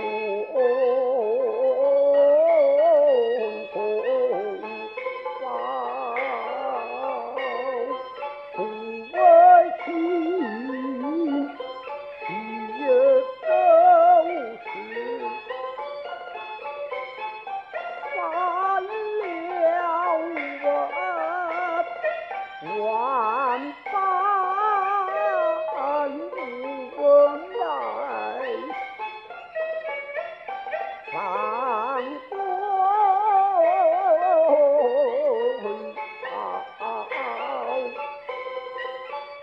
我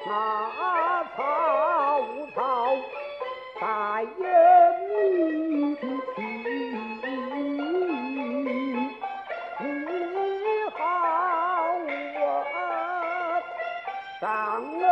那草无草，大烟雾起。好啊，上了。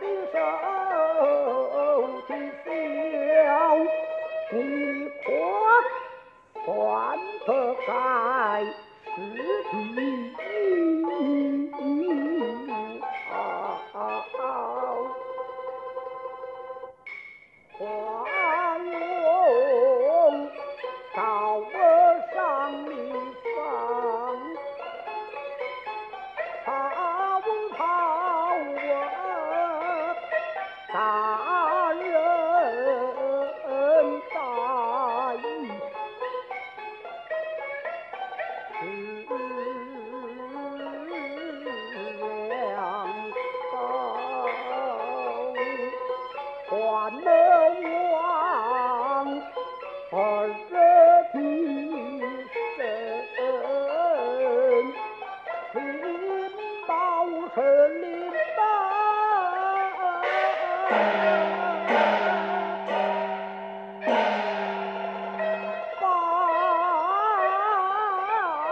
今寿今宵你可算得该是你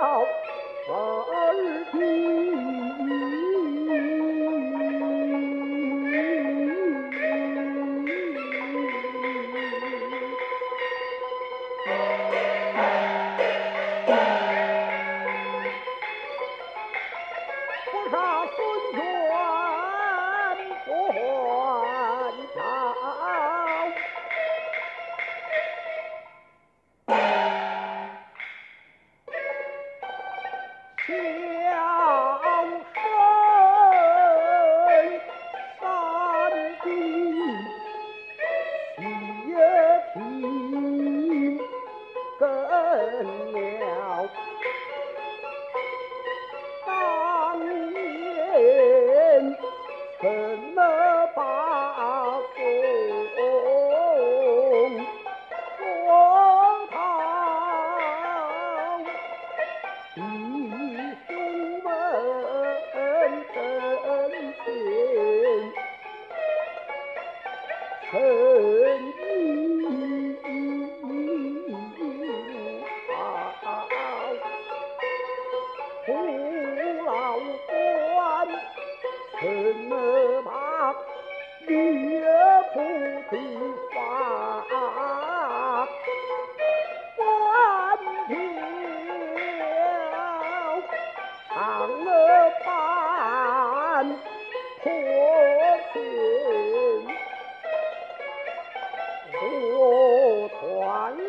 到儿子。Woo! 臣已发虎牢关，臣儿怕夜哭啼唤，官府要堂。不团圆。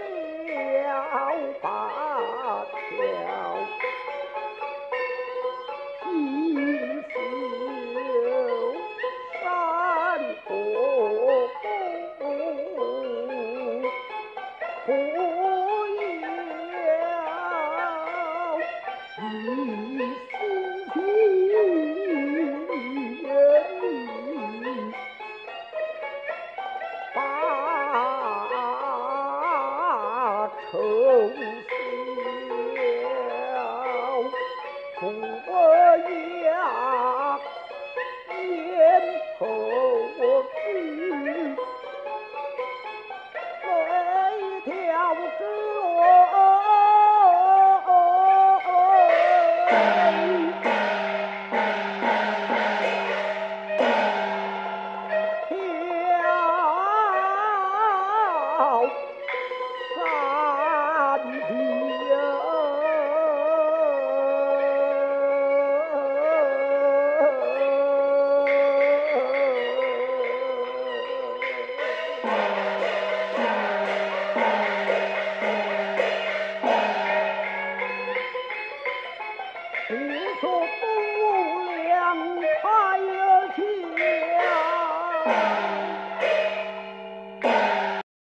不要言